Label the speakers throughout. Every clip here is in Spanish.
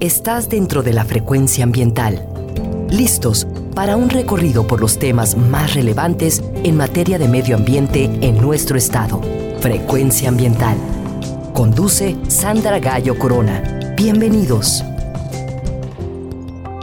Speaker 1: Estás dentro de la frecuencia ambiental. Listos para un recorrido por los temas más relevantes en materia de medio ambiente en nuestro estado. Frecuencia ambiental. Conduce Sandra Gallo Corona. Bienvenidos.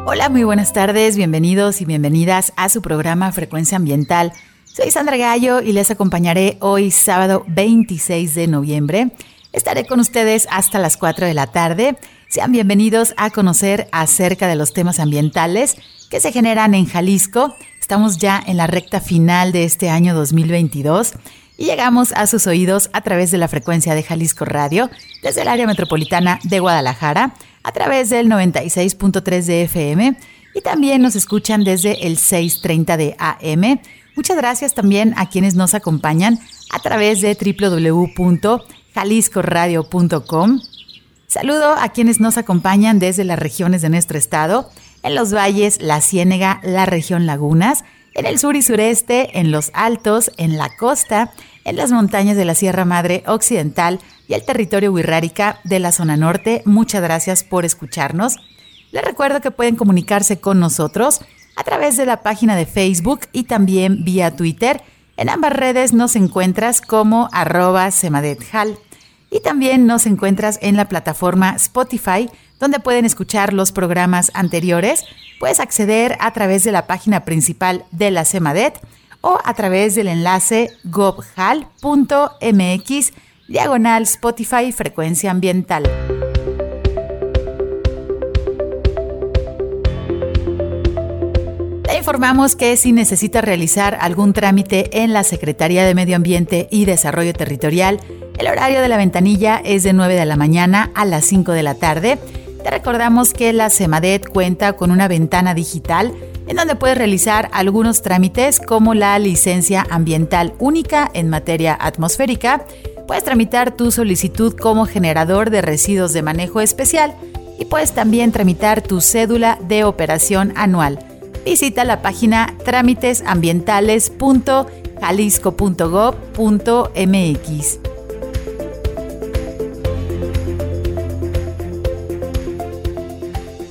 Speaker 2: Hola, muy buenas tardes, bienvenidos y bienvenidas a su programa Frecuencia Ambiental. Soy Sandra Gallo y les acompañaré hoy sábado 26 de noviembre. Estaré con ustedes hasta las 4 de la tarde. Sean bienvenidos a conocer acerca de los temas ambientales que se generan en Jalisco. Estamos ya en la recta final de este año 2022 y llegamos a sus oídos a través de la frecuencia de Jalisco Radio desde el área metropolitana de Guadalajara a través del 96.3 de FM y también nos escuchan desde el 630 de AM. Muchas gracias también a quienes nos acompañan a través de www.jaliscoradio.com. Saludo a quienes nos acompañan desde las regiones de nuestro estado, en los valles, la Ciénega, la región Lagunas, en el sur y sureste, en los altos, en la costa, en las montañas de la Sierra Madre Occidental, y al territorio Wirrárica de la zona norte. Muchas gracias por escucharnos. Les recuerdo que pueden comunicarse con nosotros a través de la página de Facebook y también vía Twitter. En ambas redes nos encuentras como arroba. Y también nos encuentras en la plataforma Spotify, donde pueden escuchar los programas anteriores. Puedes acceder a través de la página principal de la Semadet o a través del enlace gobhal.mx diagonal Spotify Frecuencia Ambiental. Te informamos que si necesitas realizar algún trámite en la Secretaría de Medio Ambiente y Desarrollo Territorial, el horario de la ventanilla es de 9 de la mañana a las 5 de la tarde. Te recordamos que la SEMADET cuenta con una ventana digital en donde puedes realizar algunos trámites como la licencia ambiental única en materia atmosférica, Puedes tramitar tu solicitud como generador de residuos de manejo especial y puedes también tramitar tu cédula de operación anual. Visita la página trámitesambientales.jalisco.gov.mx.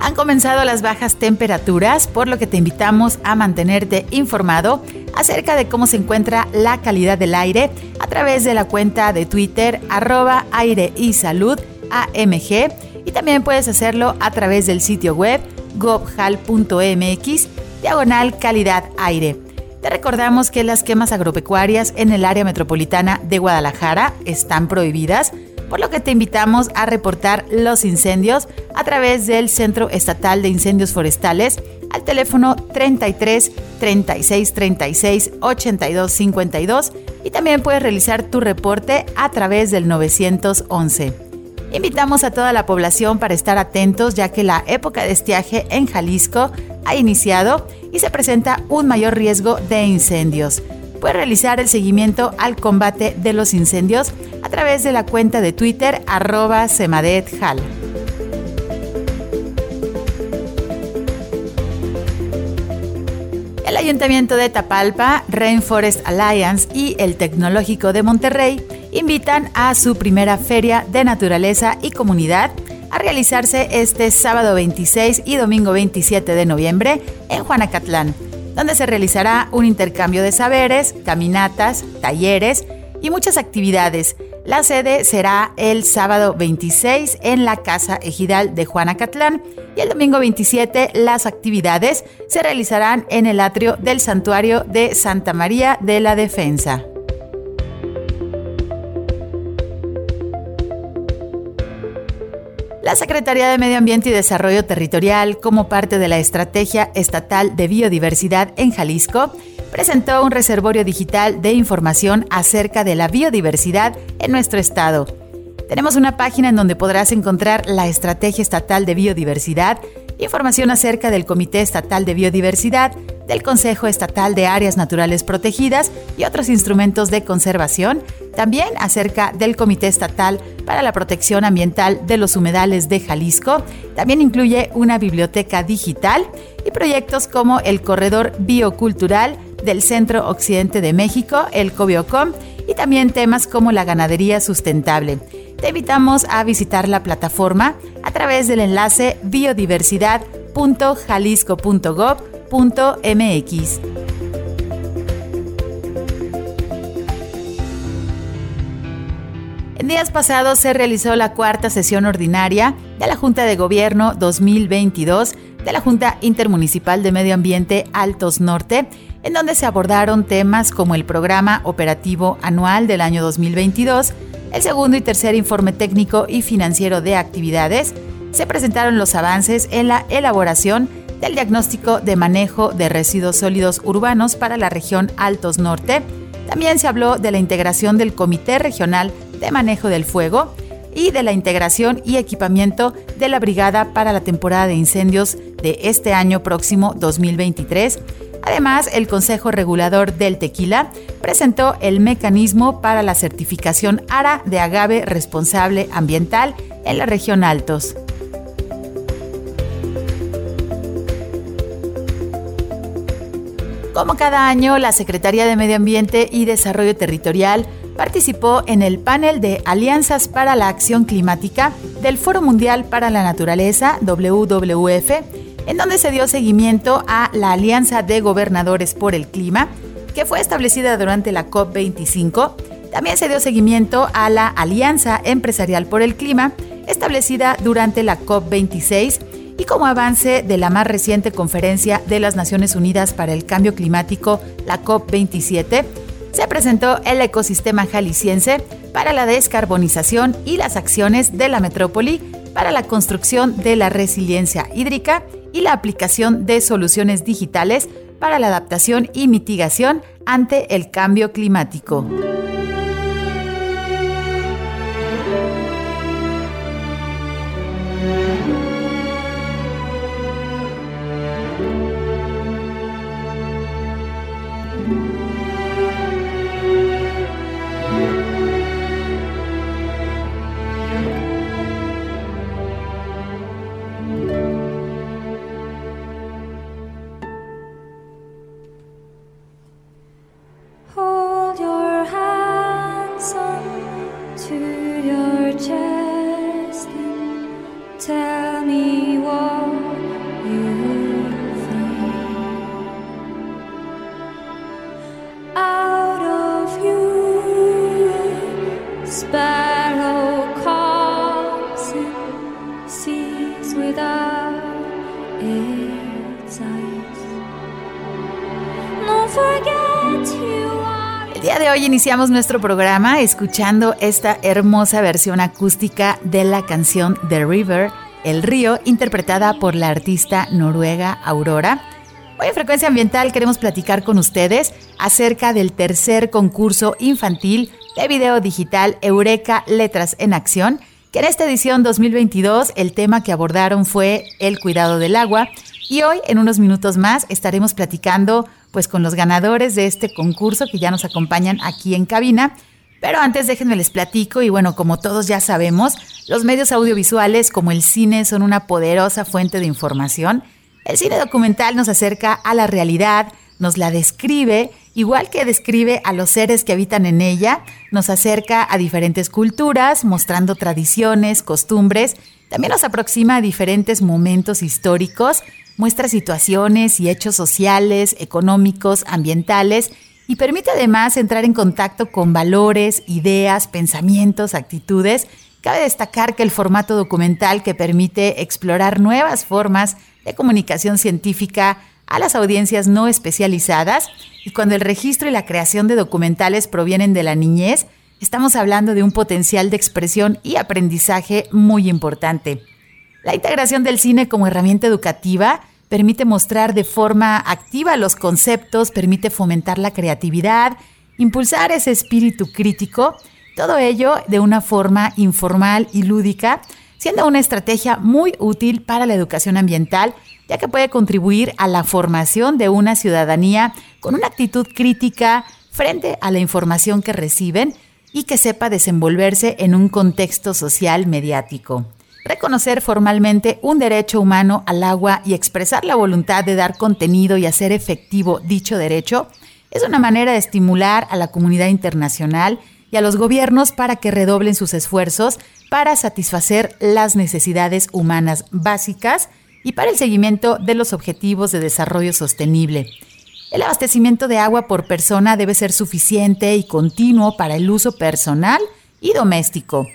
Speaker 2: Han comenzado las bajas temperaturas, por lo que te invitamos a mantenerte informado acerca de cómo se encuentra la calidad del aire a través de la cuenta de Twitter arroba aire y salud AMG y también puedes hacerlo a través del sitio web gobhal.mx diagonal calidad aire. Te recordamos que las quemas agropecuarias en el área metropolitana de Guadalajara están prohibidas, por lo que te invitamos a reportar los incendios a través del Centro Estatal de Incendios Forestales al teléfono 33 36 36 82 52 y también puedes realizar tu reporte a través del 911. Invitamos a toda la población para estar atentos ya que la época de estiaje en Jalisco ha iniciado y se presenta un mayor riesgo de incendios. Puedes realizar el seguimiento al combate de los incendios a través de la cuenta de Twitter arroba semadethal. Ayuntamiento de Tapalpa, Rainforest Alliance y el Tecnológico de Monterrey invitan a su primera Feria de Naturaleza y Comunidad a realizarse este sábado 26 y domingo 27 de noviembre en Juanacatlán, donde se realizará un intercambio de saberes, caminatas, talleres y muchas actividades la sede será el sábado 26 en la Casa Ejidal de Juanacatlán y el domingo 27 las actividades se realizarán en el atrio del Santuario de Santa María de la Defensa. La Secretaría de Medio Ambiente y Desarrollo Territorial, como parte de la Estrategia Estatal de Biodiversidad en Jalisco, presentó un reservorio digital de información acerca de la biodiversidad en nuestro estado. Tenemos una página en donde podrás encontrar la Estrategia Estatal de Biodiversidad, información acerca del Comité Estatal de Biodiversidad, del Consejo Estatal de Áreas Naturales Protegidas y otros instrumentos de conservación, también acerca del Comité Estatal para la Protección Ambiental de los Humedales de Jalisco. También incluye una biblioteca digital y proyectos como el Corredor Biocultural del Centro Occidente de México, el COBIOCOM, y también temas como la ganadería sustentable. Te invitamos a visitar la plataforma a través del enlace biodiversidad.jalisco.gov.mx. En días pasados se realizó la cuarta sesión ordinaria de la Junta de Gobierno 2022 de la Junta Intermunicipal de Medio Ambiente Altos Norte, en donde se abordaron temas como el programa operativo anual del año 2022, el segundo y tercer informe técnico y financiero de actividades, se presentaron los avances en la elaboración del diagnóstico de manejo de residuos sólidos urbanos para la región Altos Norte. También se habló de la integración del Comité Regional de Manejo del Fuego y de la integración y equipamiento de la Brigada para la temporada de incendios de este año próximo 2023 Además, el Consejo Regulador del Tequila presentó el mecanismo para la certificación ARA de agave responsable ambiental en la región Altos. Como cada año, la Secretaría de Medio Ambiente y Desarrollo Territorial participó en el panel de Alianzas para la Acción Climática del Foro Mundial para la Naturaleza, WWF, en donde se dio seguimiento a la Alianza de Gobernadores por el Clima, que fue establecida durante la COP25. También se dio seguimiento a la Alianza Empresarial por el Clima, establecida durante la COP26 y como avance de la más reciente conferencia de las Naciones Unidas para el Cambio Climático, la COP27, se presentó el ecosistema jalisciense para la descarbonización y las acciones de la metrópoli para la construcción de la resiliencia hídrica y la aplicación de soluciones digitales para la adaptación y mitigación ante el cambio climático. Hoy iniciamos nuestro programa escuchando esta hermosa versión acústica de la canción The River, El Río, interpretada por la artista noruega Aurora. Hoy en Frecuencia Ambiental queremos platicar con ustedes acerca del tercer concurso infantil de video digital Eureka Letras en Acción, que en esta edición 2022 el tema que abordaron fue el cuidado del agua y hoy en unos minutos más estaremos platicando pues con los ganadores de este concurso que ya nos acompañan aquí en cabina. Pero antes déjenme les platico y bueno, como todos ya sabemos, los medios audiovisuales como el cine son una poderosa fuente de información. El cine documental nos acerca a la realidad, nos la describe, igual que describe a los seres que habitan en ella, nos acerca a diferentes culturas, mostrando tradiciones, costumbres, también nos aproxima a diferentes momentos históricos muestra situaciones y hechos sociales, económicos, ambientales y permite además entrar en contacto con valores, ideas, pensamientos, actitudes. Cabe destacar que el formato documental que permite explorar nuevas formas de comunicación científica a las audiencias no especializadas y cuando el registro y la creación de documentales provienen de la niñez, estamos hablando de un potencial de expresión y aprendizaje muy importante. La integración del cine como herramienta educativa permite mostrar de forma activa los conceptos, permite fomentar la creatividad, impulsar ese espíritu crítico Todo ello de una forma informal y lúdica, siendo una estrategia muy útil para la educación ambiental, ya que puede contribuir a la formación de una ciudadanía con una actitud crítica frente a la información que reciben y que sepa desenvolverse en un contexto social mediático. Reconocer formalmente un derecho humano al agua y expresar la voluntad de dar contenido y hacer efectivo dicho derecho es una manera de estimular a la comunidad internacional y a los gobiernos para que redoblen sus esfuerzos para satisfacer las necesidades humanas básicas y para el seguimiento de los objetivos de desarrollo sostenible. El abastecimiento de agua por persona debe ser suficiente y continuo para el uso personal y doméstico.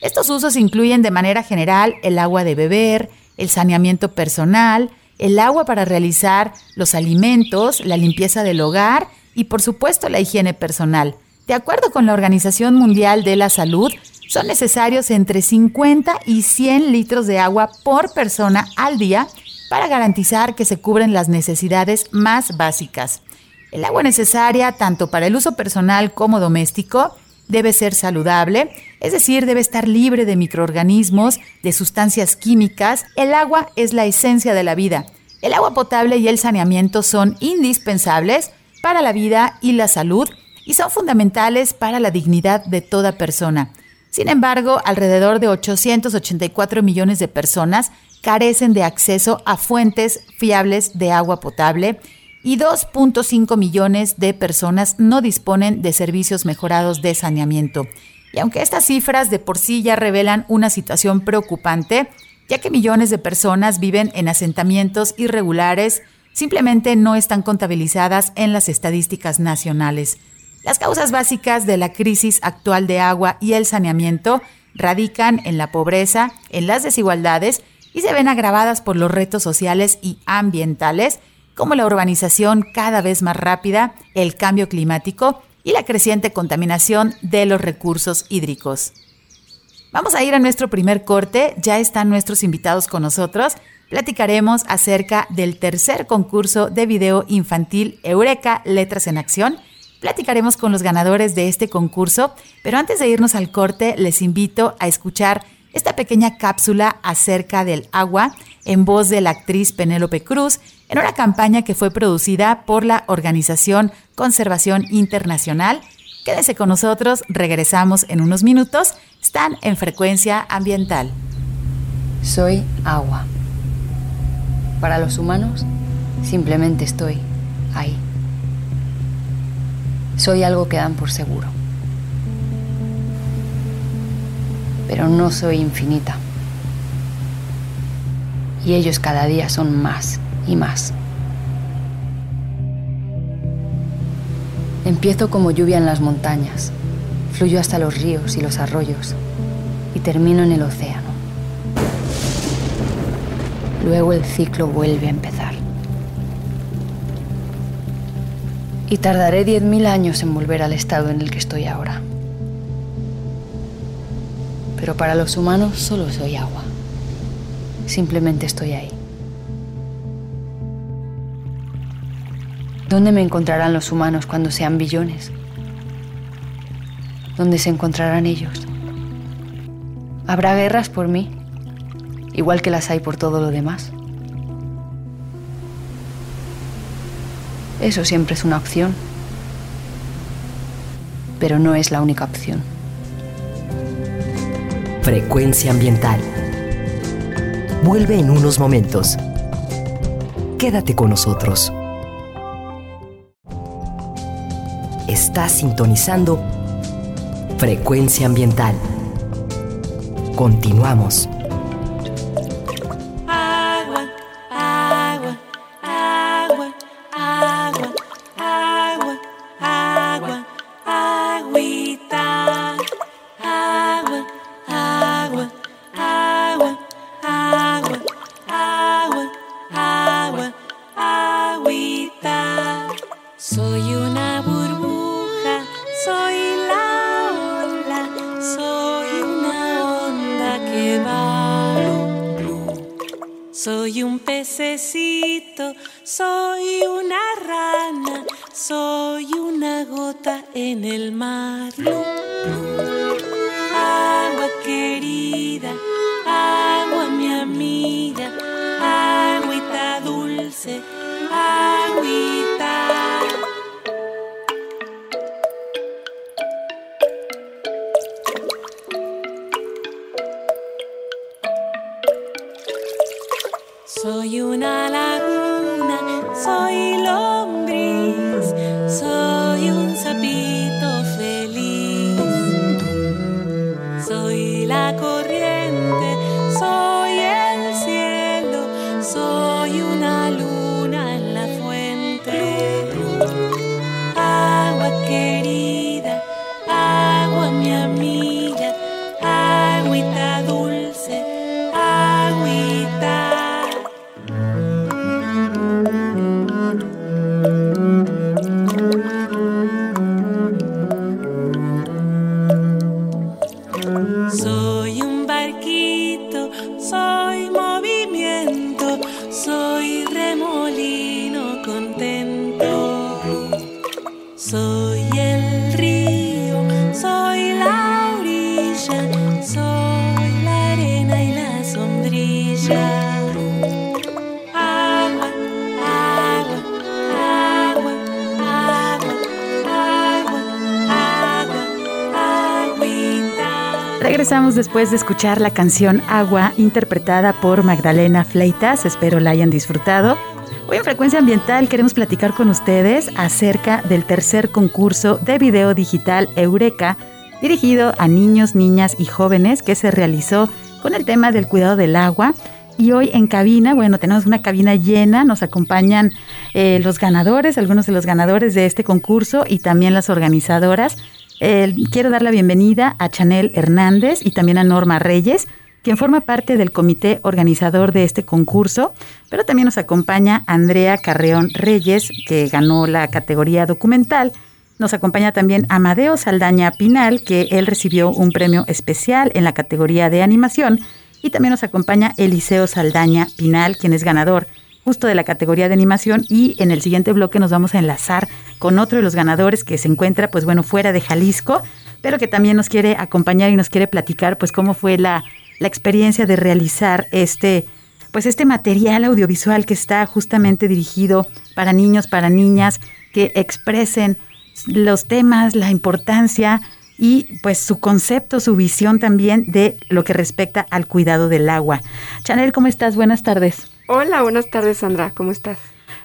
Speaker 2: Estos usos incluyen de manera general el agua de beber, el saneamiento personal, el agua para realizar los alimentos, la limpieza del hogar y por supuesto la higiene personal. De acuerdo con la Organización Mundial de la Salud, son necesarios entre 50 y 100 litros de agua por persona al día para garantizar que se cubren las necesidades más básicas. El agua necesaria tanto para el uso personal como doméstico debe ser saludable, es decir, debe estar libre de microorganismos, de sustancias químicas. El agua es la esencia de la vida. El agua potable y el saneamiento son indispensables para la vida y la salud y son fundamentales para la dignidad de toda persona. Sin embargo, alrededor de 884 millones de personas carecen de acceso a fuentes fiables de agua potable y 2.5 millones de personas no disponen de servicios mejorados de saneamiento. Y aunque estas cifras de por sí ya revelan una situación preocupante, ya que millones de personas viven en asentamientos irregulares, simplemente no están contabilizadas en las estadísticas nacionales. Las causas básicas de la crisis actual de agua y el saneamiento radican en la pobreza, en las desigualdades y se ven agravadas por los retos sociales y ambientales como la urbanización cada vez más rápida, el cambio climático y la creciente contaminación de los recursos hídricos. Vamos a ir a nuestro primer corte, ya están nuestros invitados con nosotros platicaremos acerca del tercer concurso de video infantil Eureka Letras en Acción. Platicaremos con los ganadores de este concurso, pero antes de irnos al corte les invito a escuchar esta pequeña cápsula acerca del agua en voz de la actriz Penélope Cruz en una campaña que fue producida por la Organización Conservación Internacional. Quédense con nosotros, regresamos en unos minutos, están en frecuencia ambiental.
Speaker 3: Soy agua. Para los humanos, simplemente estoy ahí. Soy algo que dan por seguro. Pero no soy infinita. Y ellos cada día son más y más. Empiezo como lluvia en las montañas, fluyo hasta los ríos y los arroyos y termino en el océano. Luego el ciclo vuelve a empezar. Y tardaré 10.000 años en volver al estado en el que estoy ahora. Pero para los humanos solo soy agua. Simplemente estoy ahí. ¿Dónde me encontrarán los humanos cuando sean billones? ¿Dónde se encontrarán ellos? ¿Habrá guerras por mí? igual que las hay por todo lo demás. Eso siempre es una opción, pero no es la única opción.
Speaker 1: Frecuencia ambiental. Vuelve en unos momentos. Quédate con nosotros. Estás sintonizando Frecuencia ambiental. Continuamos.
Speaker 4: Soy
Speaker 2: Regresamos después de escuchar la canción Agua interpretada por Magdalena Fleitas. Espero la hayan disfrutado. Hoy en Frecuencia Ambiental queremos platicar con ustedes acerca del tercer concurso de video digital Eureka dirigido a niños, niñas y jóvenes que se realizó con el tema del cuidado del agua. Y hoy en cabina, bueno, tenemos una cabina llena, nos acompañan eh, los ganadores, algunos de los ganadores de este concurso y también las organizadoras. Quiero dar la bienvenida a Chanel Hernández y también a Norma Reyes, quien forma parte del comité organizador de este concurso, pero también nos acompaña Andrea Carreón Reyes, que ganó la categoría documental. Nos acompaña también Amadeo Saldaña Pinal, que él recibió un premio especial en la categoría de animación. Y también nos acompaña Eliseo Saldaña Pinal, quien es ganador justo de la categoría de animación. Y en el siguiente bloque nos vamos a enlazar con otro de los ganadores que se encuentra, pues bueno, fuera de Jalisco, pero que también nos quiere acompañar y nos quiere platicar, pues cómo fue la, la experiencia de realizar este, pues este material audiovisual que está justamente dirigido para niños, para niñas, que expresen los temas, la importancia y pues su concepto, su visión también de lo que respecta al cuidado del agua. Chanel, ¿cómo estás? Buenas tardes.
Speaker 5: Hola, buenas tardes Sandra, ¿cómo estás?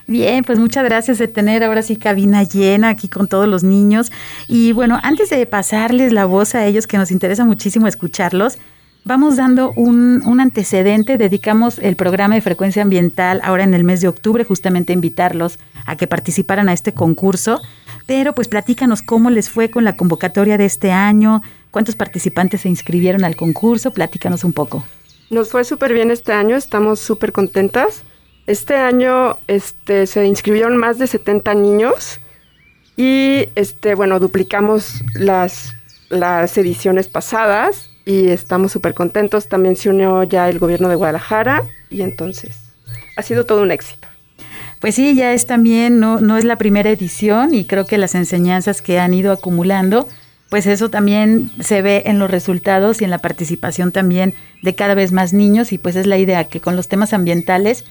Speaker 2: Bien, pues muchas gracias de tener ahora sí cabina llena aquí con todos los niños. Y bueno, antes de pasarles la voz a ellos, que nos interesa muchísimo escucharlos, vamos dando un, un, antecedente. Dedicamos el programa de frecuencia ambiental ahora en el mes de octubre, justamente a invitarlos a que participaran a este concurso. Pero pues platícanos cómo les fue con la convocatoria de este año, cuántos participantes se inscribieron al concurso, platícanos un poco.
Speaker 5: Nos fue súper bien este año, estamos súper contentas. Este año este, se inscribieron más de 70 niños y este, bueno, duplicamos las, las ediciones pasadas y estamos súper contentos. También se unió ya el gobierno de Guadalajara y entonces ha sido todo un éxito.
Speaker 2: Pues sí, ya es también, no, no es la primera edición y creo que las enseñanzas que han ido acumulando, pues eso también se ve en los resultados y en la participación también de cada vez más niños y pues es la idea que con los temas ambientales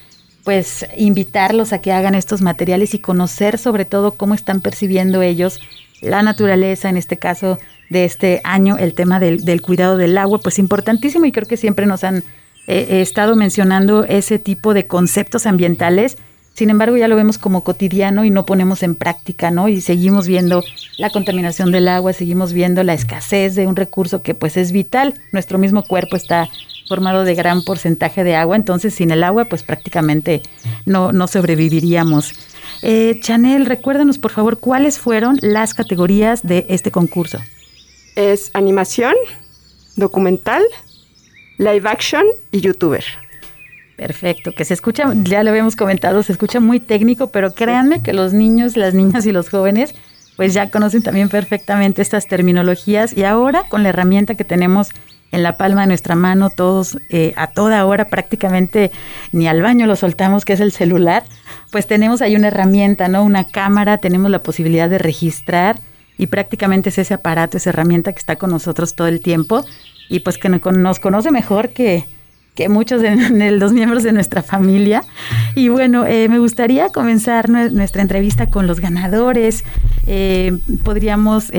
Speaker 2: pues invitarlos a que hagan estos materiales y conocer sobre todo cómo están percibiendo ellos la naturaleza, en este caso de este año, el tema del, cuidado del agua, pues importantísimo y creo que siempre nos han eh, estado mencionando ese tipo de conceptos ambientales. Sin embargo, ya lo vemos como cotidiano y no ponemos en práctica, ¿no? Y seguimos viendo la contaminación del agua, seguimos viendo la escasez de un recurso que pues es vital. Nuestro mismo cuerpo está formado de gran porcentaje de agua, entonces sin el agua pues prácticamente no, no sobreviviríamos. Eh, Chanel, recuérdanos por favor cuáles fueron las categorías de este concurso.
Speaker 5: Es animación, documental, live action y youtuber.
Speaker 2: Perfecto, que se escucha, ya lo habíamos comentado, se escucha muy técnico, pero créanme que los niños, las niñas y los jóvenes pues ya conocen también perfectamente estas terminologías y ahora con la herramienta que tenemos en la palma de nuestra mano, todos eh, a toda hora prácticamente ni al baño lo soltamos, que es el celular, pues tenemos ahí una herramienta, ¿no? Una cámara, tenemos la posibilidad de registrar y prácticamente es ese aparato, esa herramienta que está con nosotros todo el tiempo y pues que nos conoce mejor que, que muchos de, los miembros de nuestra familia. Y bueno, eh, me gustaría comenzar nuestra entrevista con los ganadores. Eh, podríamos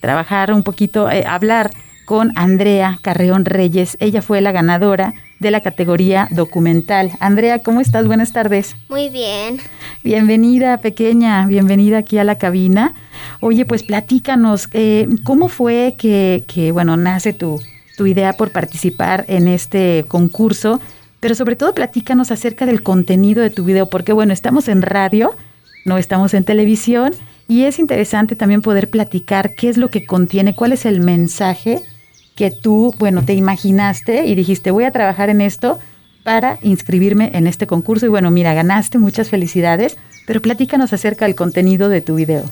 Speaker 2: trabajar un poquito, hablar con Andrea Carreón Reyes. Ella fue la ganadora de la categoría documental. Andrea, ¿cómo estás? Buenas tardes.
Speaker 6: Muy bien.
Speaker 2: Bienvenida, pequeña, bienvenida aquí a la cabina. Oye, pues platícanos, eh, ¿cómo fue que, que, bueno, nace tu, tu idea por participar en este concurso? Pero sobre todo platícanos acerca del contenido de tu video, porque bueno, estamos en radio, no estamos en televisión, y es interesante también poder platicar qué es lo que contiene, cuál es el mensaje que tú, bueno, te imaginaste y dijiste, voy a trabajar en esto para inscribirme en este concurso. Y bueno, mira, ganaste, muchas felicidades, pero platícanos acerca del contenido de tu video.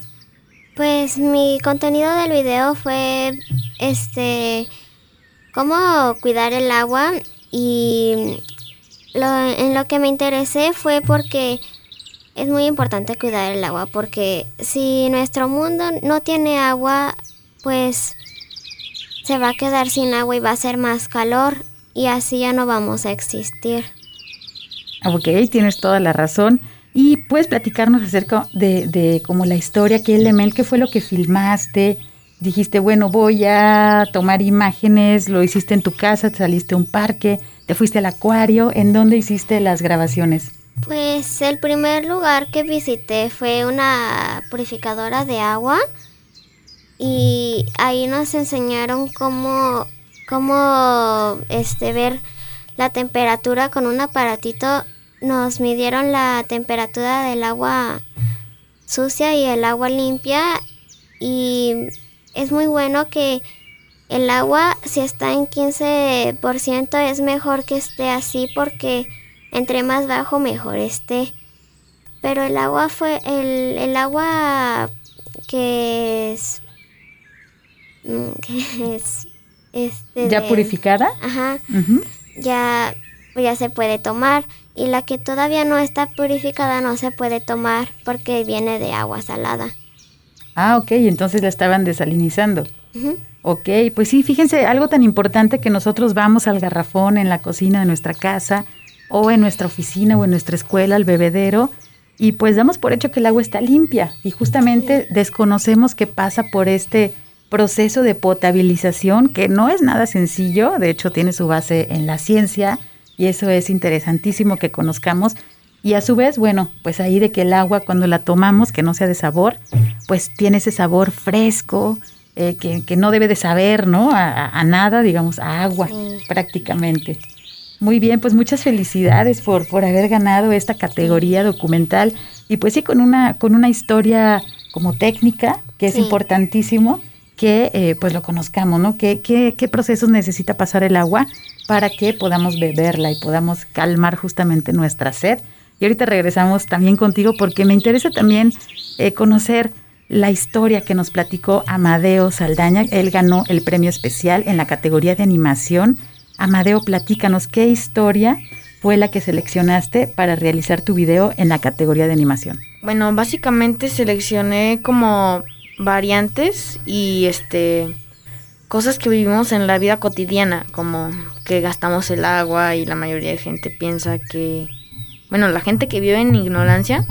Speaker 6: Pues mi contenido del video fue, este, cómo cuidar el agua y en lo que me interesé fue porque es muy importante cuidar el agua porque si nuestro mundo no tiene agua, pues se va a quedar sin agua y va a ser más calor y así ya no vamos a existir.
Speaker 2: Ok, tienes toda la razón. Y puedes platicarnos acerca de, de como la historia, qué elemento, qué fue lo que filmaste. Dijiste, bueno, voy a tomar imágenes, lo hiciste en tu casa, te saliste a un parque, te fuiste al acuario. ¿En dónde hiciste las grabaciones?
Speaker 6: Pues el primer lugar que visité fue una purificadora de agua y ahí nos enseñaron cómo, cómo este, ver la temperatura con un aparatito. Nos midieron la temperatura del agua sucia y el agua limpia y es muy bueno que el agua si está en 15% es mejor que esté así porque entre más bajo mejor esté. Pero el agua fue el, el agua que es es este
Speaker 2: ya purificada
Speaker 6: ajá. Ya ya se puede tomar. Y la que todavía no está purificada no se puede tomar porque viene de agua salada
Speaker 2: ah ok entonces la estaban desalinizando Ok, pues sí, fíjense, algo tan importante que nosotros vamos al garrafón en la cocina de nuestra casa o en nuestra oficina o en nuestra escuela, al bebedero, y pues damos por hecho que el agua está limpia y justamente desconocemos qué pasa por este proceso de potabilización que no es nada sencillo, de hecho tiene su base en la ciencia y eso es interesantísimo que conozcamos. Y a su vez, bueno, pues ahí de que el agua cuando la tomamos, que no sea de sabor, pues tiene ese sabor fresco, eh, que, no debe de saber, ¿no? A, nada, digamos, a agua prácticamente. Muy bien, pues muchas felicidades por, por haber ganado esta categoría documental y pues sí, con una, con una historia como técnica, que es importantísimo que eh, pues lo conozcamos, ¿no? ¿Qué, ¿Qué, qué, procesos necesita pasar el agua para que podamos beberla y podamos calmar justamente nuestra sed. Y ahorita regresamos también contigo porque me interesa también eh, conocer la historia que nos platicó Amadeo Saldaña. Él ganó el premio especial en la categoría de animación. Amadeo, platícanos, ¿qué historia fue la que seleccionaste para realizar tu video en la categoría de animación?
Speaker 7: Bueno, básicamente seleccioné como variantes y este cosas que vivimos en la vida cotidiana, como que gastamos el agua y la mayoría de gente piensa que, bueno, la gente que vive en ignorancia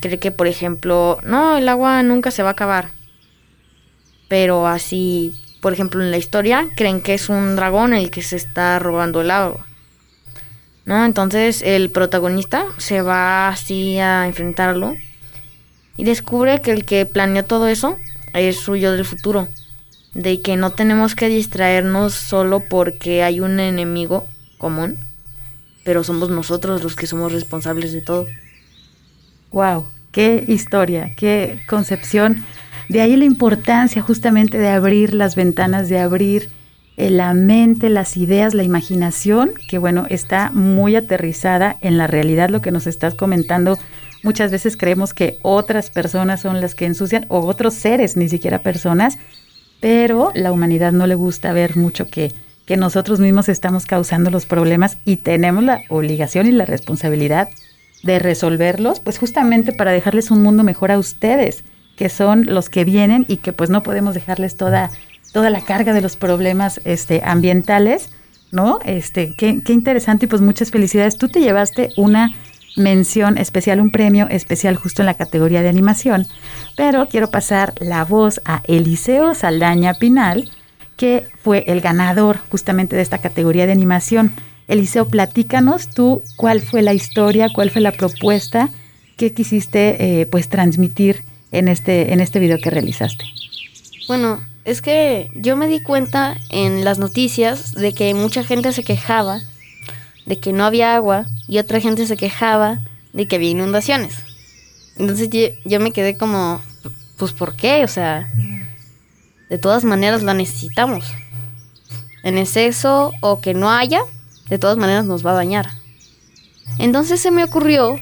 Speaker 7: cree que, por ejemplo, no, el agua nunca se va a acabar. Pero así, por ejemplo, en la historia creen que es un dragón el que se está robando el agua. ¿No? Entonces el protagonista se va así a enfrentarlo y descubre que el que planeó todo eso es suyo del futuro, de que no tenemos que distraernos solo porque hay un enemigo común, pero somos nosotros los que somos responsables de todo.
Speaker 2: Wow, qué historia, qué concepción. De ahí la importancia justamente de abrir las ventanas, de abrir eh, la mente, las ideas, la imaginación, que bueno, está muy aterrizada en la realidad, lo que nos estás comentando Muchas veces creemos que otras personas son las que ensucian o otros seres, ni siquiera personas, pero la humanidad no le gusta ver mucho que, que nosotros mismos estamos causando los problemas y tenemos la obligación y la responsabilidad de resolverlos, pues justamente para dejarles un mundo mejor a ustedes, que son los que vienen y que pues no podemos dejarles toda, toda la carga de los problemas este, ambientales, ¿no? Este, qué, qué interesante y pues muchas felicidades. Tú te llevaste una mención especial, un premio especial justo en la categoría de animación, pero quiero pasar la voz a Eliseo Saldaña Pinal, que fue el ganador justamente de esta categoría de animación. Eliseo, platícanos tú cuál fue la historia, cuál fue la propuesta que quisiste eh, pues transmitir en este, en este video que realizaste.
Speaker 7: Bueno, es que yo me di cuenta en las noticias de que mucha gente se quejaba de que no había agua y otra gente se quejaba de que había inundaciones. Entonces yo, yo me quedé como, pues ¿por qué? O sea, de todas maneras la necesitamos. En exceso o que no haya, de todas maneras nos va a dañar. Entonces se me ocurrió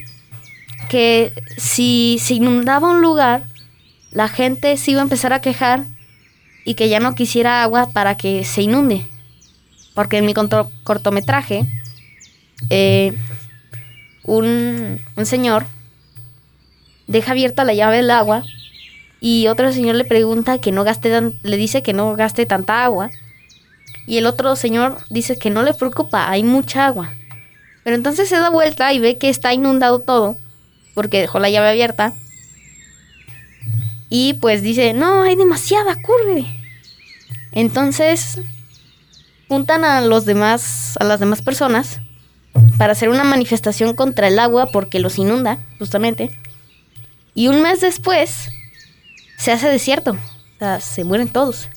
Speaker 7: que si se inundaba un lugar, la gente se iba a empezar a quejar y que ya no quisiera agua para que se inunde. Porque en mi cortometraje, eh, un, un señor deja abierta la llave del agua y otro señor le pregunta que no gaste, le dice que no gaste tanta agua y el otro señor dice que no le preocupa, hay mucha agua. Pero entonces se da vuelta y ve que está inundado todo, porque dejó la llave abierta. Y pues dice, no, hay demasiada, corre. Entonces juntan a los demás, a las demás personas, para hacer una manifestación contra el agua porque los inunda, justamente. Y un mes después se hace desierto. O sea, se mueren todos.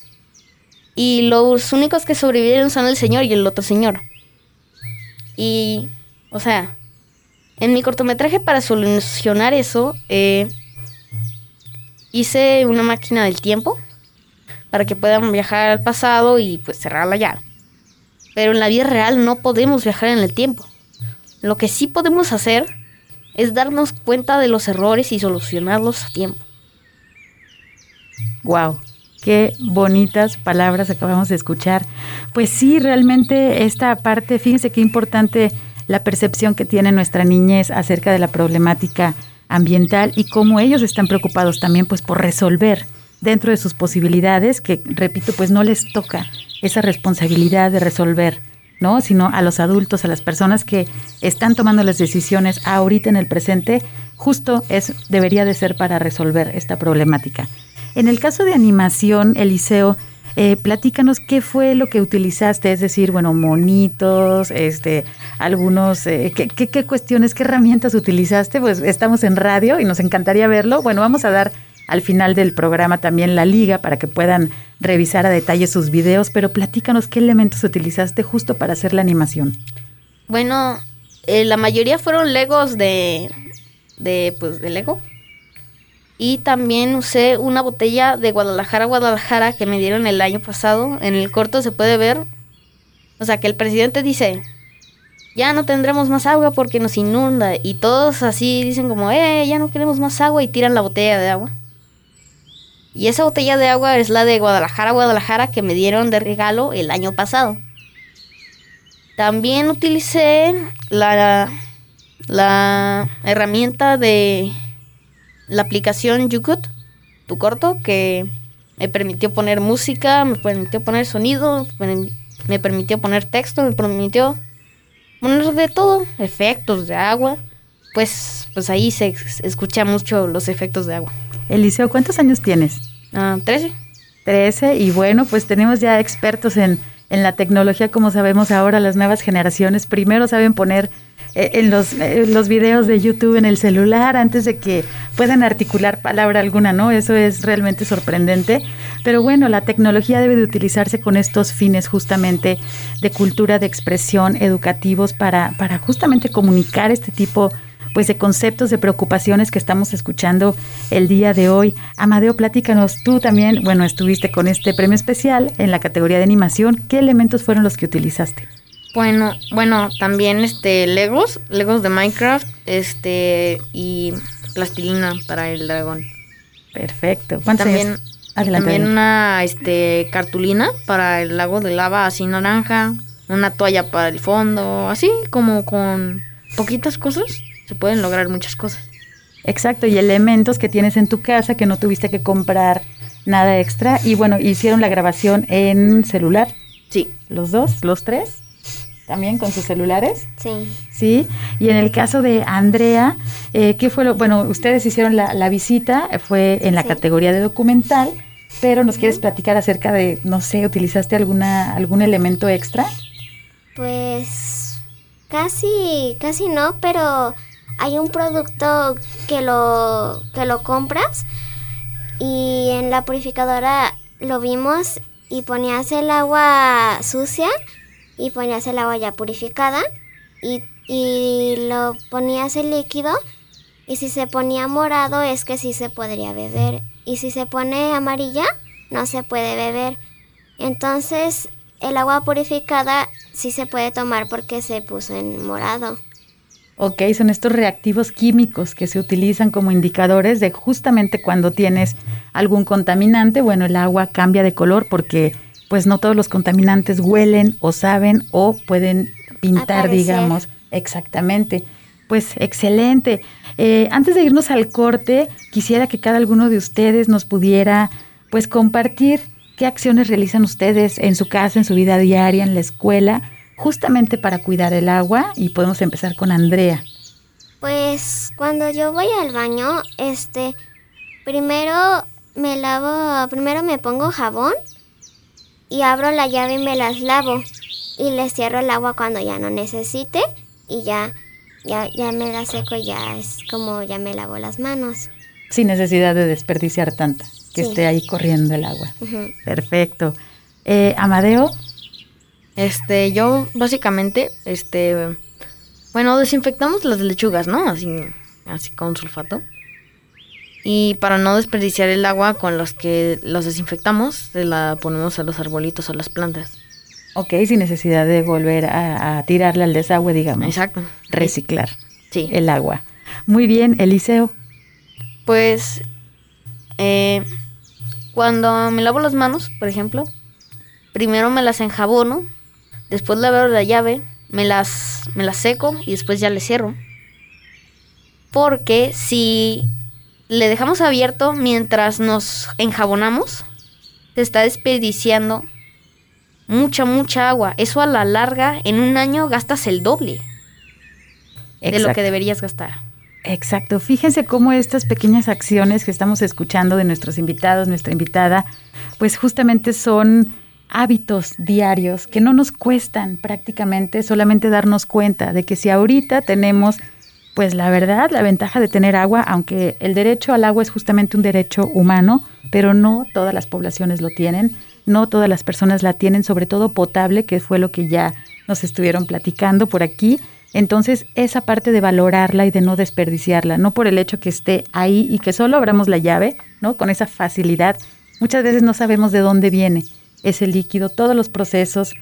Speaker 7: Y los únicos que sobrevivieron son el señor y el otro señor. Y, o sea, en mi cortometraje para solucionar eso, eh, hice una máquina del tiempo para que puedan viajar al pasado y pues cerrar la. Pero en la vida real no podemos viajar en el tiempo. Lo que sí podemos hacer es darnos cuenta de los errores y solucionarlos a tiempo.
Speaker 2: Wow. Qué bonitas palabras acabamos de escuchar. Pues sí, realmente esta parte, fíjense qué importante la percepción que tiene nuestra niñez acerca de la problemática ambiental y cómo ellos están preocupados también pues por resolver dentro de sus posibilidades, que repito, pues no les toca esa responsabilidad de resolver, ¿no? Sino a los adultos, a las personas que están tomando las decisiones ahorita en el presente, justo es debería de ser para resolver esta problemática. En el caso de animación, Eliseo, eh, platícanos qué fue lo que utilizaste, es decir, bueno, monitos, este, algunos, eh, ¿qué, qué, cuestiones, qué herramientas utilizaste, pues estamos en radio y nos encantaría verlo. Bueno, vamos a dar al final del programa también la liga para que puedan revisar a detalle sus videos, pero platícanos qué elementos utilizaste justo para hacer la animación.
Speaker 7: Bueno, eh, la mayoría fueron legos de, de, pues, de Lego y también usé una botella de Guadalajara, Guadalajara, que me dieron el año pasado. En el corto se puede ver. O sea, que el presidente dice, ya no tendremos más agua porque nos inunda. Y todos así dicen como, eh, ya no queremos más agua y tiran la botella de agua. Y esa botella de agua es la de Guadalajara, Guadalajara, que me dieron de regalo el año pasado. También utilicé la, la herramienta de la aplicación YouGood, tu corto, que me permitió poner música, me permitió poner sonido, me permitió poner texto, me permitió poner de todo, efectos de agua. Pues, pues ahí se escucha mucho los efectos de agua.
Speaker 2: Eliseo, ¿cuántos años tienes?
Speaker 7: Ah, trece.
Speaker 2: Trece, y bueno, pues tenemos ya expertos en, en la tecnología, como sabemos ahora, las nuevas generaciones primero saben poner en los, eh, los videos de YouTube en el celular antes de que puedan articular palabra alguna, ¿no? Eso es realmente sorprendente. Pero bueno, la tecnología debe de utilizarse con estos fines justamente de cultura, de expresión, educativos para, para justamente comunicar este tipo pues de conceptos, de preocupaciones que estamos escuchando el día de hoy. Amadeo, platícanos, tú también, bueno, estuviste con este premio especial en la categoría de animación. ¿Qué elementos fueron los que utilizaste?
Speaker 7: Bueno, bueno, también este Legos, Legos de Minecraft, este y plastilina para el dragón.
Speaker 2: Perfecto.
Speaker 7: también
Speaker 2: Adelante.
Speaker 7: También una este, cartulina para el lago de lava así naranja. Una toalla para el fondo. Así como con poquitas cosas se pueden lograr muchas cosas.
Speaker 2: Exacto, y elementos que tienes en tu casa que no tuviste que comprar nada extra. Y bueno, hicieron la grabación en celular,
Speaker 7: Sí.
Speaker 2: los dos, los tres, también con sus celulares.
Speaker 6: Sí.
Speaker 2: Sí, y en el caso de Andrea, eh, ¿qué fue lo? Bueno, ustedes hicieron la, la visita, eh, fue en la
Speaker 6: Sí.
Speaker 2: categoría de documental, pero nos quieres platicar acerca de, no sé, ¿utilizaste alguna algún elemento extra?
Speaker 6: Pues casi, casi no, pero hay un producto que lo, que lo compras y en la purificadora lo vimos y ponías el agua sucia y ponías el agua ya purificada y, y lo ponías el líquido y si se ponía morado es que sí se podría beber y si se pone amarilla no se puede beber. Entonces el agua purificada sí se puede tomar porque se puso en morado.
Speaker 2: Ok, son estos reactivos químicos que se utilizan como indicadores de justamente cuando tienes algún contaminante, bueno, el agua cambia de color porque pues no todos los contaminantes huelen o saben o pueden pintar,
Speaker 6: Aparecer.
Speaker 2: digamos, exactamente. Pues excelente. Eh, antes de irnos al corte, quisiera que cada uno de ustedes nos pudiera pues compartir qué acciones realizan ustedes en su casa, en su vida diaria, en la escuela, justamente para cuidar el agua y podemos empezar con Andrea.
Speaker 6: Pues cuando yo voy al baño, este, primero me lavo, primero me pongo jabón y abro la llave y me las lavo y le cierro el agua cuando ya no necesite y ya, ya, ya me la seco y ya es como ya me lavo las manos.
Speaker 2: Sin necesidad de desperdiciar tanta, que
Speaker 6: Sí.
Speaker 2: esté ahí corriendo el agua. Perfecto. Eh, Amadeo,
Speaker 7: Este, yo básicamente, este, bueno, desinfectamos las lechugas, ¿no? Así, así con sulfato. Y para no desperdiciar el agua con los que los desinfectamos, se la ponemos a los arbolitos o las plantas.
Speaker 2: ok, sin necesidad de volver a, a tirarle al desagüe, digamos.
Speaker 7: Exacto.
Speaker 2: Reciclar
Speaker 7: Sí.
Speaker 2: el agua. Muy bien, Eliseo.
Speaker 7: Pues, eh, cuando me lavo las manos, por ejemplo, primero me las enjabono, después le abro la llave, me las, me las seco y después ya le cierro. Porque si le dejamos abierto mientras nos enjabonamos, se está desperdiciando mucha, mucha agua. Eso a la larga, en un año gastas el doble de lo que deberías gastar.
Speaker 2: Exacto. Fíjense cómo estas pequeñas acciones que estamos escuchando de nuestros invitados, nuestra invitada, pues justamente son hábitos diarios que no nos cuestan prácticamente solamente darnos cuenta de que si ahorita tenemos, pues la verdad, la ventaja de tener agua, aunque el derecho al agua es justamente un derecho humano, pero no todas las poblaciones lo tienen, no todas las personas la tienen, sobre todo potable, que fue lo que ya nos estuvieron platicando por aquí. Entonces, esa parte de valorarla y de no desperdiciarla, no por el hecho que esté ahí y que solo abramos la llave, ¿no? Con esa facilidad. Muchas veces no sabemos de dónde viene ese líquido, todos los procesos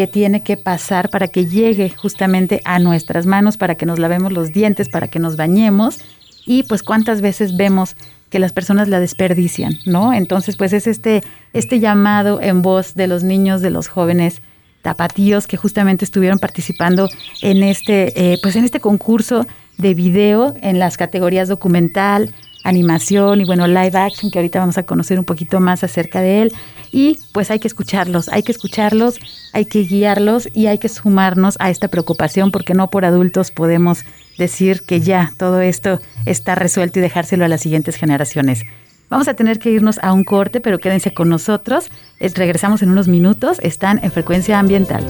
Speaker 2: que tiene que pasar para que llegue justamente a nuestras manos, para que nos lavemos los dientes, para que nos bañemos y pues cuántas veces vemos que las personas la desperdician, ¿no? Entonces, pues es este, este llamado en voz de los niños, de los jóvenes tapatíos que justamente estuvieron participando en este, eh, pues en este concurso de video en las categorías documental, animación y bueno, live action, que ahorita vamos a conocer un poquito más acerca de él. Y pues hay que escucharlos, hay que escucharlos, hay que guiarlos y hay que sumarnos a esta preocupación porque no por adultos podemos decir que ya todo esto está resuelto y dejárselo a las siguientes generaciones. Vamos a tener que irnos a un corte, pero quédense con nosotros. Es- regresamos en unos minutos. Están en frecuencia ambiental.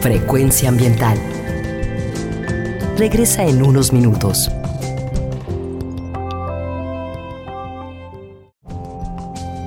Speaker 1: Frecuencia ambiental. Regresa en unos minutos.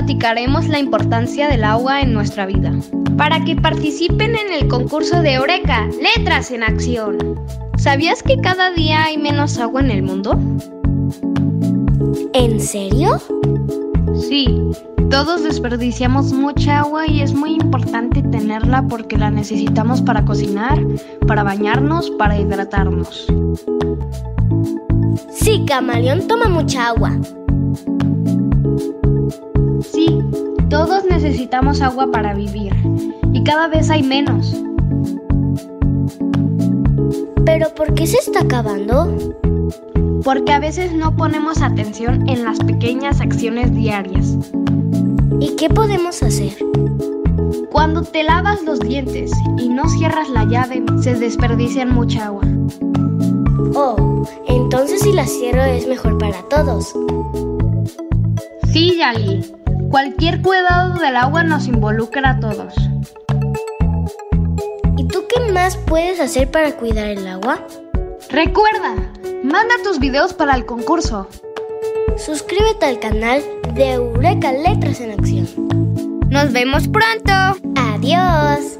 Speaker 8: Platicaremos la importancia del agua en nuestra vida. Para que participen en el concurso de Eureka, Letras en Acción. ¿Sabías que cada día hay menos agua en el mundo?
Speaker 9: ¿En serio?
Speaker 8: Sí, todos desperdiciamos mucha agua y es muy importante tenerla porque la necesitamos para cocinar, para bañarnos, para hidratarnos.
Speaker 9: Sí, Camaleón toma mucha agua.
Speaker 8: Todos necesitamos agua para vivir y cada vez hay menos.
Speaker 9: ¿Pero por qué se está acabando?
Speaker 8: Porque a veces no ponemos atención en las pequeñas acciones diarias.
Speaker 9: ¿Y qué podemos hacer?
Speaker 8: Cuando te lavas los dientes y no cierras la llave, se desperdician mucha agua.
Speaker 9: Oh, entonces si la cierro es mejor para todos.
Speaker 8: Sí, Yali. Cualquier cuidado del agua nos involucra a todos.
Speaker 9: ¿Y tú qué más puedes hacer para cuidar el agua?
Speaker 8: Recuerda, manda tus videos para el concurso.
Speaker 9: Suscríbete al canal de Eureka Letras en Acción.
Speaker 8: Nos vemos pronto.
Speaker 9: Adiós.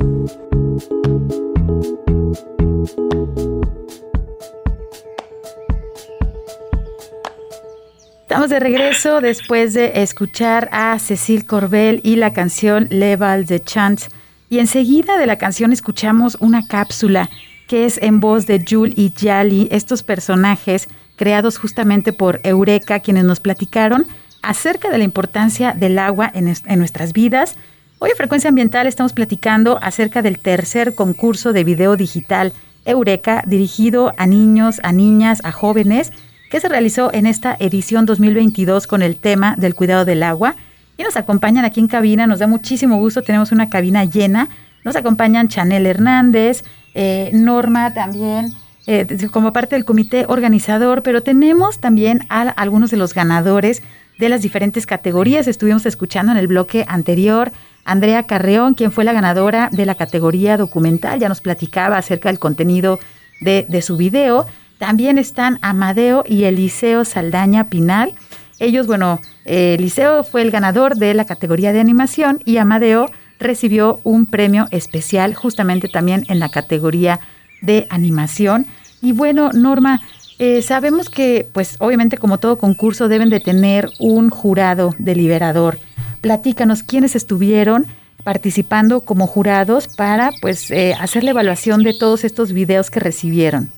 Speaker 2: Estamos de regreso después de escuchar a Cecil Corbel y la canción Leval de Chant. Y enseguida de la canción escuchamos una cápsula que es en voz de Jul y Yali, estos personajes creados justamente por Eureka, quienes nos platicaron acerca de la importancia del agua en, en nuestras vidas. Hoy en Frecuencia Ambiental estamos platicando acerca del tercer concurso de video digital Eureka, dirigido a niños, a niñas, a jóvenes, que se realizó en esta edición 2022 con el tema del cuidado del agua. Y nos acompañan aquí en cabina, nos da muchísimo gusto, tenemos una cabina llena. Nos acompañan Chanel Hernández, eh, Norma también, eh, como parte del comité organizador, pero tenemos también a algunos de los ganadores de las diferentes categorías. Estuvimos escuchando en el bloque anterior Andrea Carreón, quien fue la ganadora de la categoría documental, ya nos platicaba acerca del contenido de, de su video. También están Amadeo y Eliseo Saldaña Pinal. Ellos, bueno, eh, Eliseo fue el ganador de la categoría de animación y Amadeo recibió un premio especial justamente también en la categoría de animación. Y bueno, Norma, eh, sabemos que, pues obviamente como todo concurso deben de tener un jurado deliberador. Platícanos quiénes estuvieron participando como jurados para pues eh, hacer la evaluación de todos estos videos que recibieron.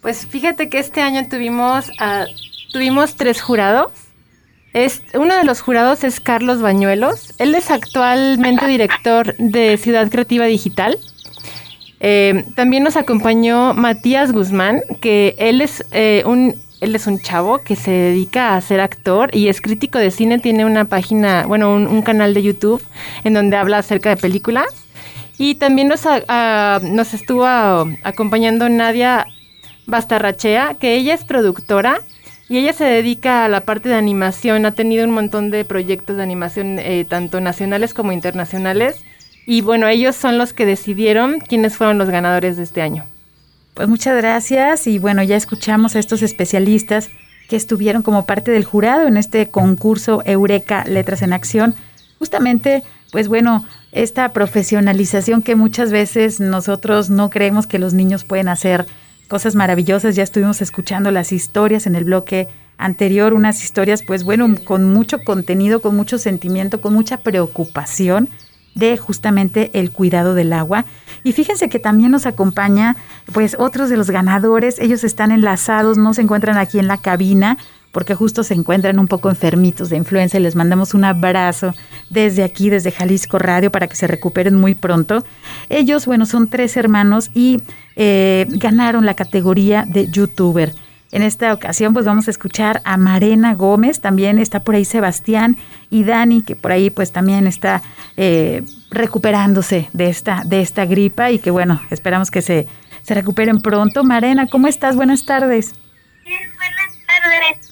Speaker 10: Pues fíjate que este año tuvimos, tuvimos tres jurados. Es, uno de los jurados es Carlos Bañuelos. Él es actualmente director de Ciudad Creativa Digital. Eh, también nos acompañó Matías Guzmán, que él es eh, un él es un chavo que se dedica a ser actor y es crítico de cine. Tiene una página, bueno, un, canal de YouTube en donde habla acerca de películas. Y también nos, nos estuvo acompañando Nadia Bastarrachea, que ella es productora y ella se dedica a la parte de animación. Ha tenido un montón de proyectos de animación, eh, tanto nacionales como internacionales. Y bueno, ellos son los que decidieron quiénes fueron los ganadores de este año.
Speaker 2: Pues muchas gracias y bueno, ya escuchamos a estos especialistas que estuvieron como parte del jurado en este concurso Eureka Letras en Acción. Justamente, pues bueno, esta profesionalización que muchas veces nosotros no creemos que los niños pueden hacer cosas maravillosas. Ya estuvimos escuchando las historias en el bloque anterior, unas historias, pues bueno, con mucho contenido, con mucho sentimiento, con mucha preocupación de justamente el cuidado del agua. Y fíjense que también nos acompaña pues otros de los ganadores, ellos están enlazados, no se encuentran aquí en la cabina porque justo se encuentran un poco enfermitos de influenza y les mandamos un abrazo desde aquí, desde Jalisco Radio, para que se recuperen muy pronto. Ellos, bueno, son tres hermanos y eh, ganaron la categoría de youtuber. En esta ocasión, pues vamos a escuchar a Marena Gómez, también está por ahí Sebastián y Dani, que por ahí pues también está eh, recuperándose de esta, de esta gripa y que bueno, esperamos que se, se recuperen pronto. Marena, ¿cómo estás? Buenas tardes.
Speaker 11: Buenas tardes.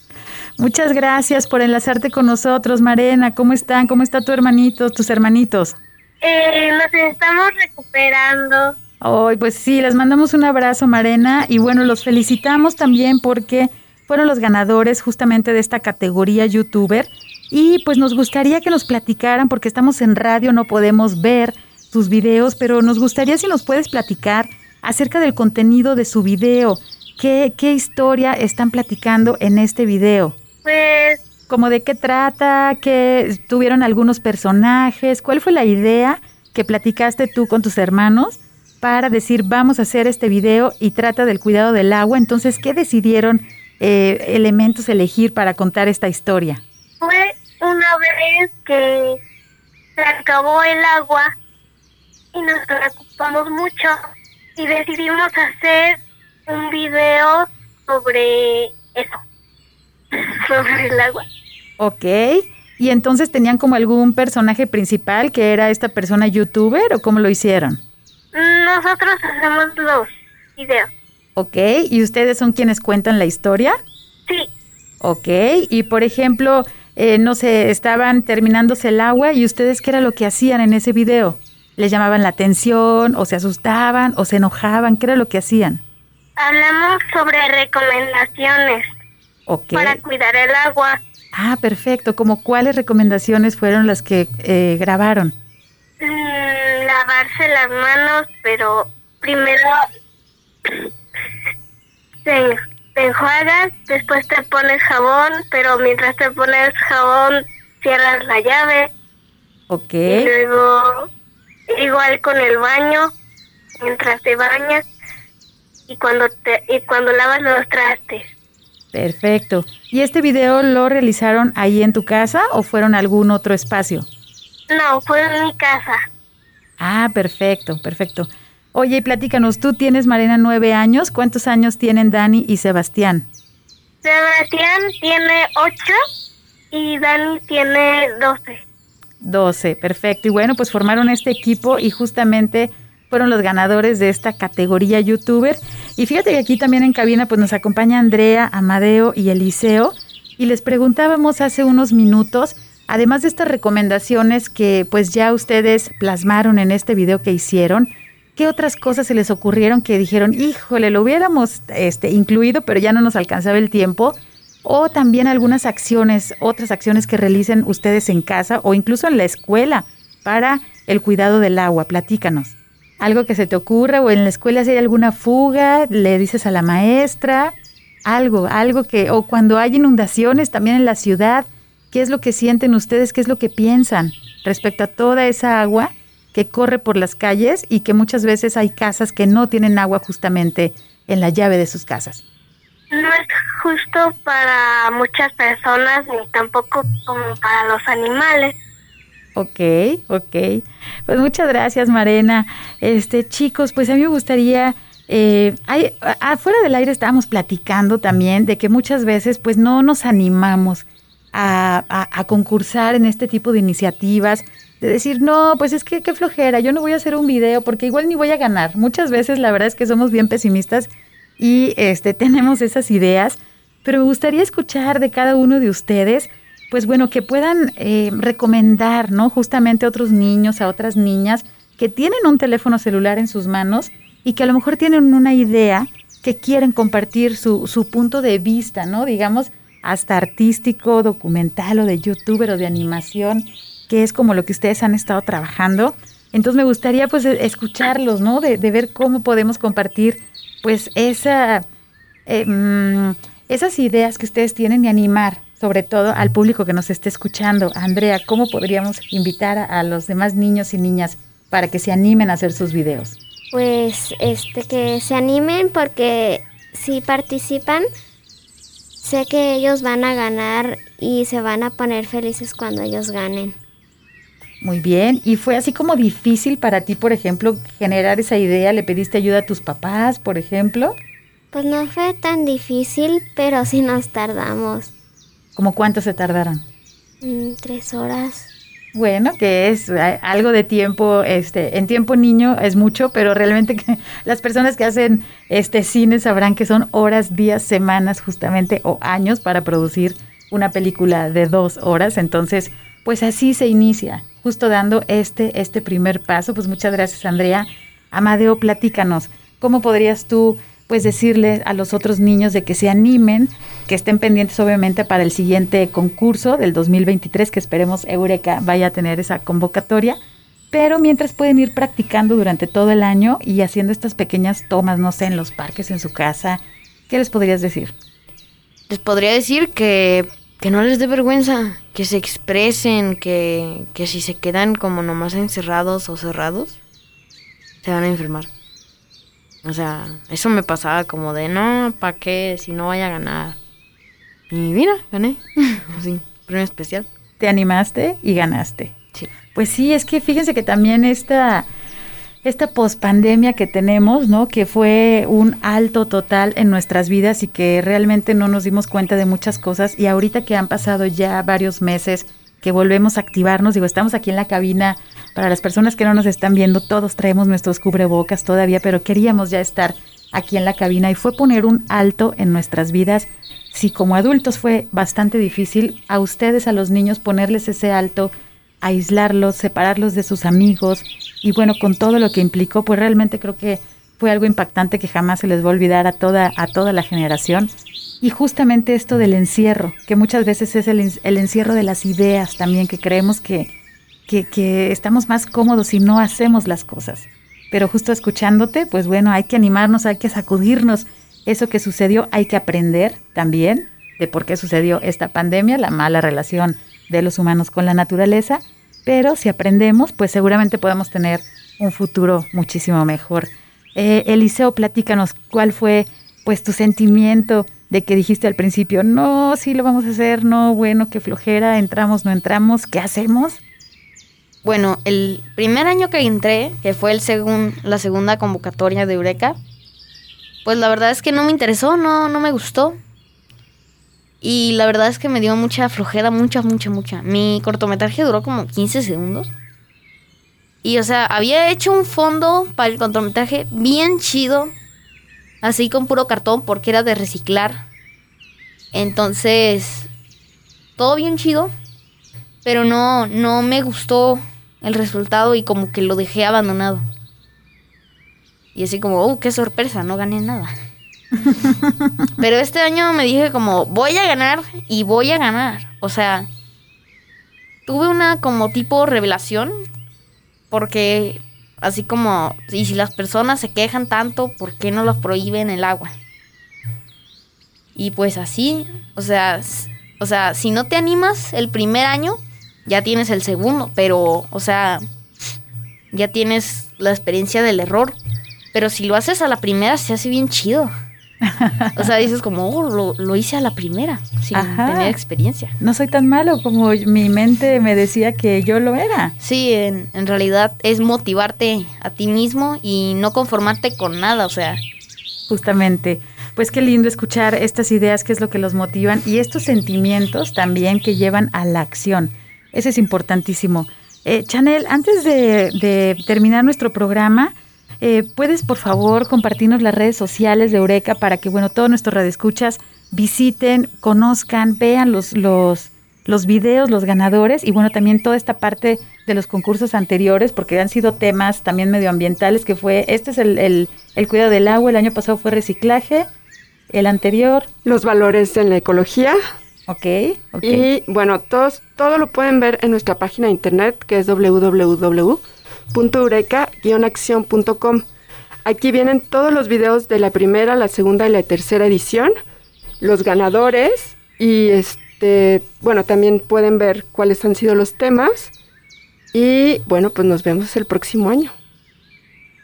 Speaker 2: Muchas gracias por enlazarte con nosotros, Marena. ¿Cómo están? ¿Cómo está tu hermanito, tus hermanitos?
Speaker 11: Eh, nos estamos recuperando.
Speaker 2: Ay, pues sí, les mandamos un abrazo, Marena, y bueno, los felicitamos también porque fueron los ganadores justamente de esta categoría youtuber. Y pues nos gustaría que nos platicaran, porque estamos en radio, no podemos ver sus videos, pero nos gustaría si nos puedes platicar acerca del contenido de su video. ¿Qué, qué historia están platicando en este video?
Speaker 11: Pues
Speaker 2: ¿Como de qué trata? ¿Qué tuvieron algunos personajes? ¿Cuál fue la idea que platicaste tú con tus hermanos para decir vamos a hacer este video y trata del cuidado del agua? Entonces, ¿qué decidieron eh, elementos elegir para contar esta historia?
Speaker 11: fue una vez que se acabó el agua y nos preocupamos mucho y decidimos hacer un video sobre eso, sobre el agua.
Speaker 2: Ok. ¿Y entonces tenían como algún personaje principal que era esta persona youtuber o cómo lo hicieron?
Speaker 11: Nosotros hacemos los videos.
Speaker 2: Ok. ¿Y ustedes son quienes cuentan la historia?
Speaker 11: Sí,
Speaker 2: Ok. Y por ejemplo, eh, no sé, estaban terminándose el agua y ustedes qué era lo que hacían en ese video? ¿Les llamaban la atención o se asustaban o se enojaban? ¿Qué era lo que hacían?
Speaker 11: hablamos sobre recomendaciones Para cuidar el agua.
Speaker 2: Ah, perfecto. ¿Como cuáles recomendaciones fueron las que eh, grabaron?
Speaker 11: Mm, lavarse las manos, pero primero te, te enjuagas, después te pones jabón, pero mientras te pones jabón cierras la llave
Speaker 2: Ok.
Speaker 11: y luego igual con el baño, mientras te bañas y cuando te y cuando lavas los trastes.
Speaker 2: Perfecto. ¿Y este video lo realizaron ahí en tu casa o fueron a algún otro espacio?
Speaker 11: No, fue en mi casa.
Speaker 2: Ah, perfecto, perfecto. Oye, y platícanos, tú tienes, Marina, nueve años. ¿Cuántos años tienen Dani y Sebastián?
Speaker 11: Sebastián tiene ocho y Dani tiene doce.
Speaker 2: 12, perfecto. Y bueno, pues formaron este equipo y justamente fueron los ganadores de esta categoría youtuber. Y fíjate que aquí también en cabina pues nos acompaña Andrea, Amadeo y Eliseo. Y les preguntábamos hace unos minutos, además de estas recomendaciones que pues ya ustedes plasmaron en este video que hicieron, ¿qué otras cosas se les ocurrieron que dijeron, híjole, lo hubiéramos este, incluido, pero ya no nos alcanzaba el tiempo? O también algunas acciones, otras acciones que realicen ustedes en casa o incluso en la escuela para el cuidado del agua. Platícanos. Algo que se te ocurra o en la escuela si hay alguna fuga, le dices a la maestra, algo, algo que, o cuando hay inundaciones también en la ciudad, ¿qué es lo que sienten ustedes? ¿Qué es lo que piensan respecto a toda esa agua que corre por las calles y que muchas veces hay casas que no tienen agua justamente en la llave de sus casas?
Speaker 11: No es justo para muchas personas ni tampoco como para los animales.
Speaker 2: Ok, ok. Pues muchas gracias, Marena. Este, chicos, pues a mí me gustaría, eh, afuera del aire estábamos platicando también de que muchas veces pues no nos animamos a, a- a concursar en este tipo de iniciativas, de decir, no, pues es que qué flojera, yo no voy a hacer un video porque igual ni voy a ganar. Muchas veces la verdad es que somos bien pesimistas y este, tenemos esas ideas, pero me gustaría escuchar de cada uno de ustedes pues bueno, que puedan eh, recomendar, ¿no? Justamente a otros niños, a otras niñas que tienen un teléfono celular en sus manos y que a lo mejor tienen una idea que quieren compartir su, su punto de vista, ¿no? Digamos, hasta artístico, documental o de youtuber o de animación, que es como lo que ustedes han estado trabajando. Entonces me gustaría pues e- escucharlos, ¿no? De, de ver cómo podemos compartir pues esa, eh, mm, esas ideas que ustedes tienen y animar sobre todo al público que nos esté escuchando. Andrea, ¿cómo podríamos invitar a, los demás niños y niñas para que se animen a hacer sus videos?
Speaker 6: Pues este que se animen porque si participan sé que ellos van a ganar y se van a poner felices cuando ellos ganen.
Speaker 2: Muy bien. ¿Y fue así como difícil para ti, por ejemplo, generar esa idea? ¿Le pediste ayuda a tus papás, por ejemplo?
Speaker 6: Pues no fue tan difícil, pero sí nos tardamos
Speaker 2: ¿Cómo cuánto se tardaron?
Speaker 6: mm, tres horas.
Speaker 2: Bueno, que es eh, algo de tiempo, este, en tiempo niño es mucho, pero realmente que las personas que hacen este cine sabrán que son horas, días, semanas justamente o años para producir una película de dos horas. Entonces, pues así se inicia, justo dando este, este primer paso. Pues muchas gracias, Andrea. Amadeo, platícanos, ¿cómo podrías tú pues decirle a los otros niños de que se animen, que estén pendientes obviamente para el siguiente concurso del 2023, que esperemos Eureka vaya a tener esa convocatoria. Pero mientras pueden ir practicando durante todo el año y haciendo estas pequeñas tomas, no sé, en los parques, en su casa, ¿qué les podrías decir?
Speaker 7: Les podría decir que, que no les dé vergüenza, que se expresen, que, que si se quedan como nomás encerrados o cerrados, se van a enfermar. O sea, eso me pasaba como de, no, ¿para qué? Si no vaya a ganar. Y mira, gané. Así, premio especial.
Speaker 2: Te animaste y ganaste.
Speaker 7: Sí.
Speaker 2: Pues sí, es que fíjense que también esta, esta pospandemia que tenemos, ¿no? Que fue un alto total en nuestras vidas y que realmente no nos dimos cuenta de muchas cosas. Y ahorita que han pasado ya varios meses que volvemos a activarnos, digo, estamos aquí en la cabina, para las personas que no nos están viendo, todos traemos nuestros cubrebocas todavía, pero queríamos ya estar aquí en la cabina y fue poner un alto en nuestras vidas. Si como adultos fue bastante difícil, a ustedes, a los niños, ponerles ese alto, aislarlos, separarlos de sus amigos y bueno, con todo lo que implicó, pues realmente creo que fue algo impactante que jamás se les va a olvidar a toda, a toda la generación. Y justamente esto del encierro, que muchas veces es el, el encierro de las ideas también, que creemos que, que, que estamos más cómodos si no hacemos las cosas. Pero justo escuchándote, pues bueno, hay que animarnos, hay que sacudirnos. Eso que sucedió, hay que aprender también de por qué sucedió esta pandemia, la mala relación de los humanos con la naturaleza. Pero si aprendemos, pues seguramente podemos tener un futuro muchísimo mejor. Eh, Eliseo, platícanos cuál fue pues tu sentimiento de que dijiste al principio, no, sí lo vamos a hacer, no, bueno, qué flojera, entramos, no entramos, ¿qué hacemos?
Speaker 7: Bueno, el primer año que entré, que fue el segun, la segunda convocatoria de Eureka, pues la verdad es que no me interesó, no, no me gustó. Y la verdad es que me dio mucha flojera, mucha, mucha, mucha. Mi cortometraje duró como 15 segundos. Y o sea, había hecho un fondo para el cortometraje bien chido, así con puro cartón porque era de reciclar. Entonces, todo bien chido, pero no no me gustó el resultado y como que lo dejé abandonado. Y así como, "Oh, qué sorpresa, no gané nada." pero este año me dije como, "Voy a ganar y voy a ganar." O sea, tuve una como tipo revelación porque así como, y si las personas se quejan tanto, ¿por qué no los prohíben el agua? Y pues así, o sea, o sea, si no te animas el primer año, ya tienes el segundo, pero, o sea, ya tienes la experiencia del error. Pero si lo haces a la primera, se hace bien chido. O sea, dices como, oh, lo, lo hice a la primera, sin
Speaker 2: Ajá.
Speaker 7: tener experiencia.
Speaker 2: No soy tan malo como mi mente me decía que yo lo era.
Speaker 7: Sí, en, en realidad es motivarte a ti mismo y no conformarte con nada, o sea.
Speaker 2: Justamente. Pues qué lindo escuchar estas ideas, qué es lo que los motivan y estos sentimientos también que llevan a la acción. Eso es importantísimo. Eh, Chanel, antes de, de terminar nuestro programa, eh, ¿puedes por favor compartirnos las redes sociales de Eureka para que, bueno, todos nuestros radioescuchas visiten, conozcan, vean los, los, los videos, los ganadores y, bueno, también toda esta parte de los concursos anteriores, porque han sido temas también medioambientales, que fue, este es el, el, el cuidado del agua, el año pasado fue reciclaje, el anterior.
Speaker 5: Los valores en la ecología.
Speaker 2: Ok, ok.
Speaker 5: Y bueno, todos, todo lo pueden ver en nuestra página de internet que es www.eureka-acción.com. Aquí vienen todos los videos de la primera, la segunda y la tercera edición, los ganadores y este, bueno, también pueden ver cuáles han sido los temas. Y bueno, pues nos vemos el próximo año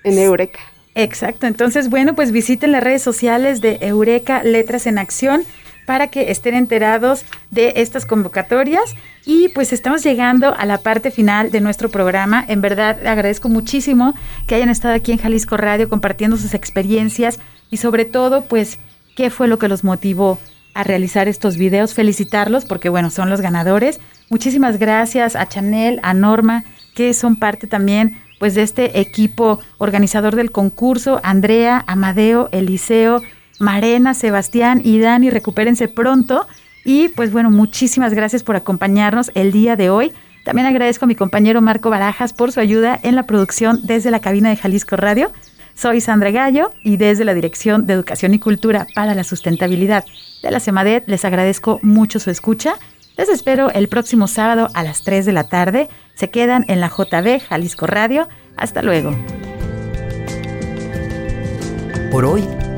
Speaker 5: en Eureka.
Speaker 2: Exacto, entonces bueno, pues visiten las redes sociales de Eureka Letras en Acción para que estén enterados de estas convocatorias y pues estamos llegando a la parte final de nuestro programa. En verdad agradezco muchísimo que hayan estado aquí en Jalisco Radio compartiendo sus experiencias y sobre todo pues qué fue lo que los motivó a realizar estos videos, felicitarlos porque bueno, son los ganadores. Muchísimas gracias a Chanel, a Norma, que son parte también pues de este equipo organizador del concurso, Andrea, Amadeo, Eliseo, Marena, Sebastián y Dani, recupérense pronto. Y pues bueno, muchísimas gracias por acompañarnos el día de hoy. También agradezco a mi compañero Marco Barajas por su ayuda en la producción desde la cabina de Jalisco Radio. Soy Sandra Gallo y desde la Dirección de Educación y Cultura para la Sustentabilidad de la CEMADET les agradezco mucho su escucha. Les espero el próximo sábado a las 3 de la tarde. Se quedan en la JB Jalisco Radio. Hasta luego.
Speaker 1: Por hoy